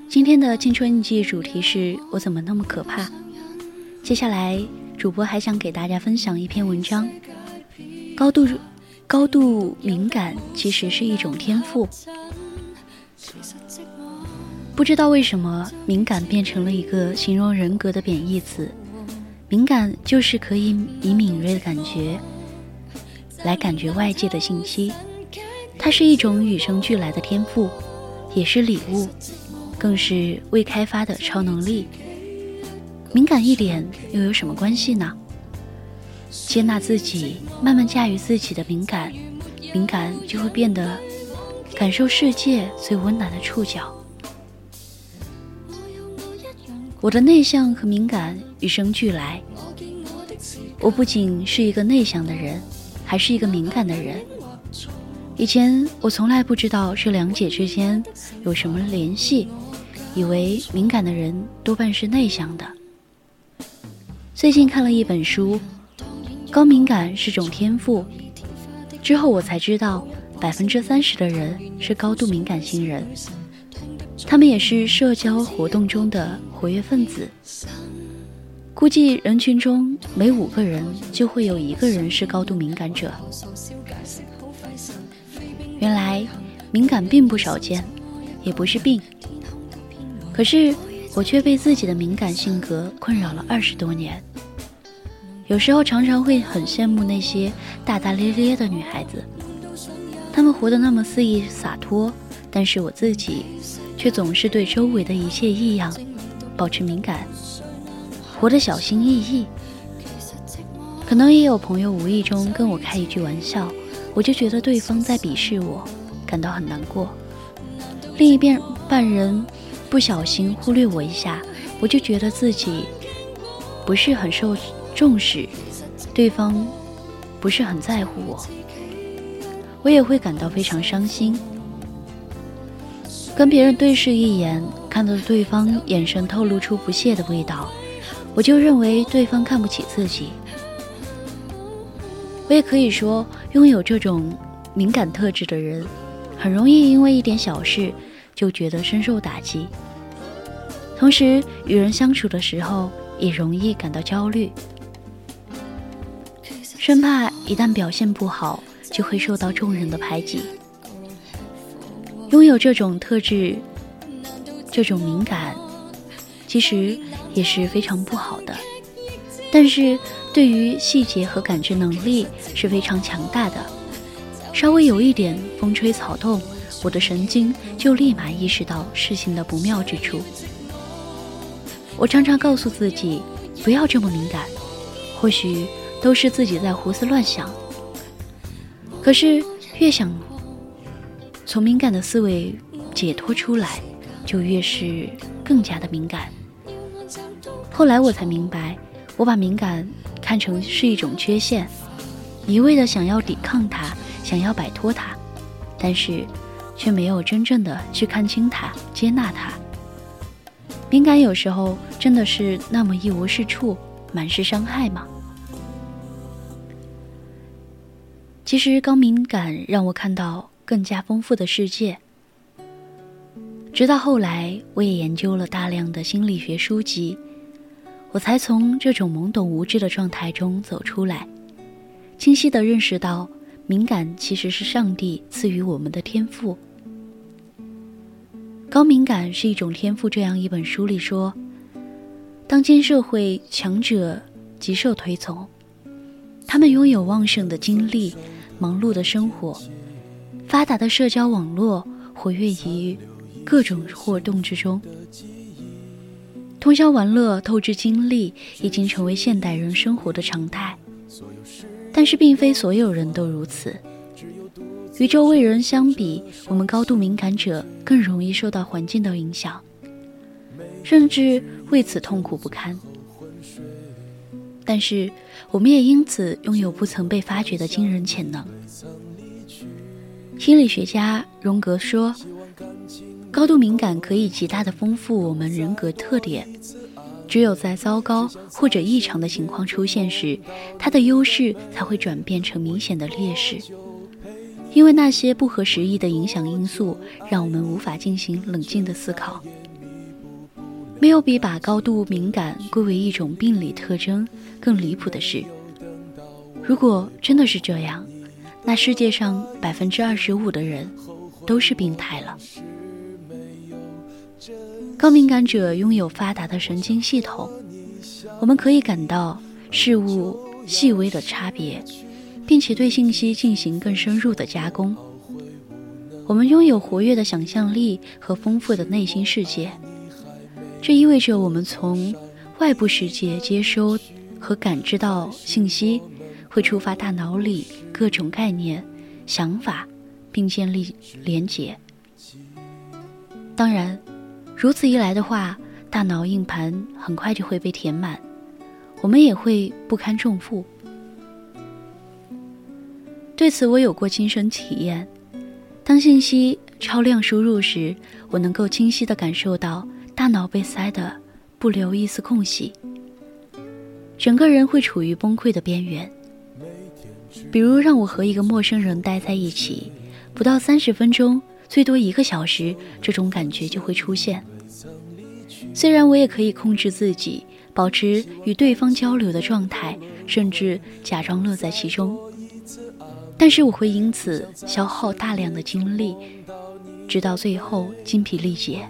今天的青春印记主题是我怎么那么可怕？接下来，主播还想给大家分享一篇文章：高度高度敏感其实是一种天赋。不知道为什么，敏感变成了一个形容人格的贬义词。敏感就是可以以敏锐的感觉来感觉外界的信息。它是一种与生俱来的天赋，也是礼物，更是未开发的超能力。敏感一点又有什么关系呢？接纳自己，慢慢驾驭自己的敏感，敏感就会变得感受世界最温暖的触角。我的内向和敏感与生俱来，我不仅是一个内向的人，还是一个敏感的人。以前我从来不知道这两者之间有什么联系，以为敏感的人多半是内向的。最近看了一本书，《高敏感是种天赋》，之后我才知道，百分之三十的人是高度敏感型人，他们也是社交活动中的活跃分子。估计人群中每五个人就会有一个人是高度敏感者。原来敏感并不少见，也不是病。可是我却被自己的敏感性格困扰了二十多年。有时候常常会很羡慕那些大大咧咧的女孩子，她们活得那么肆意洒脱，但是我自己却总是对周围的一切异样保持敏感。活得小心翼翼，可能也有朋友无意中跟我开一句玩笑，我就觉得对方在鄙视我，感到很难过。另一边半人不小心忽略我一下，我就觉得自己不是很受重视，对方不是很在乎我，我也会感到非常伤心。跟别人对视一眼，看到对方眼神透露出不屑的味道。我就认为对方看不起自己。我也可以说，拥有这种敏感特质的人，很容易因为一点小事就觉得深受打击，同时与人相处的时候也容易感到焦虑，生怕一旦表现不好就会受到众人的排挤。拥有这种特质，这种敏感。其实也是非常不好的，但是对于细节和感知能力是非常强大的。稍微有一点风吹草动，我的神经就立马意识到事情的不妙之处。我常常告诉自己不要这么敏感，或许都是自己在胡思乱想。可是越想从敏感的思维解脱出来，就越是更加的敏感。后来我才明白，我把敏感看成是一种缺陷，一味的想要抵抗它，想要摆脱它，但是却没有真正的去看清它、接纳它。敏感有时候真的是那么一无是处、满是伤害吗？其实高敏感让我看到更加丰富的世界。直到后来，我也研究了大量的心理学书籍。我才从这种懵懂无知的状态中走出来，清晰地认识到，敏感其实是上帝赐予我们的天赋。高敏感是一种天赋。这样一本书里说，当今社会强者极受推崇，他们拥有旺盛的精力、忙碌的生活、发达的社交网络，活跃于各种活动之中。通宵玩乐、透支精力已经成为现代人生活的常态，但是并非所有人都如此。与周围人相比，我们高度敏感者更容易受到环境的影响，甚至为此痛苦不堪。但是，我们也因此拥有不曾被发掘的惊人潜能。心理学家荣格说。高度敏感可以极大的丰富我们人格特点，只有在糟糕或者异常的情况出现时，它的优势才会转变成明显的劣势。因为那些不合时宜的影响因素，让我们无法进行冷静的思考。没有比把高度敏感归为一种病理特征更离谱的事。如果真的是这样，那世界上百分之二十五的人都是病态了。高敏感者拥有发达的神经系统，我们可以感到事物细微的差别，并且对信息进行更深入的加工。我们拥有活跃的想象力和丰富的内心世界，这意味着我们从外部世界接收和感知到信息，会触发大脑里各种概念、想法，并建立连结。当然。如此一来的话，大脑硬盘很快就会被填满，我们也会不堪重负。对此，我有过亲身体验。当信息超量输入时，我能够清晰地感受到大脑被塞得不留一丝空隙，整个人会处于崩溃的边缘。比如让我和一个陌生人待在一起，不到三十分钟，最多一个小时，这种感觉就会出现。虽然我也可以控制自己，保持与对方交流的状态，甚至假装乐在其中，但是我会因此消耗大量的精力，直到最后精疲力竭。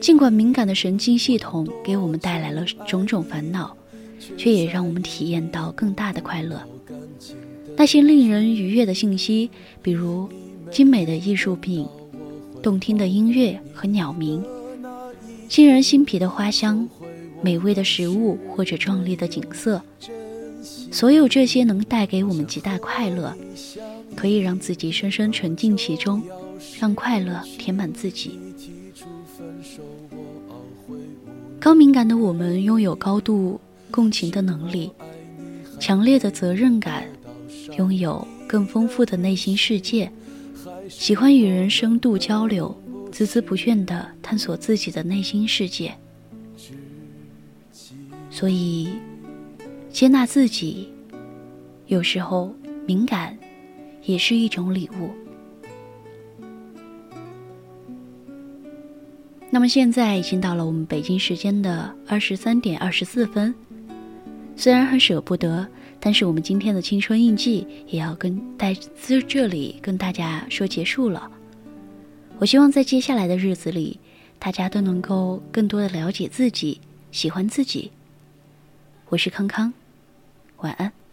尽管敏感的神经系统给我们带来了种种烦恼，却也让我们体验到更大的快乐。那些令人愉悦的信息，比如精美的艺术品、动听的音乐和鸟鸣、沁人心脾的花香、美味的食物或者壮丽的景色，所有这些能带给我们极大快乐，可以让自己深深沉浸其中，让快乐填满自己。高敏感的我们拥有高度共情的能力，强烈的责任感，拥有更丰富的内心世界，喜欢与人深度交流，孜孜不倦地探索自己的内心世界。所以，接纳自己，有时候敏感，也是一种礼物。那么现在已经到了我们北京时间的二十三点二十四分，虽然很舍不得，但是我们今天的青春印记也要跟在这里跟大家说结束了。我希望在接下来的日子里，大家都能够更多的了解自己，喜欢自己。我是康康，晚安。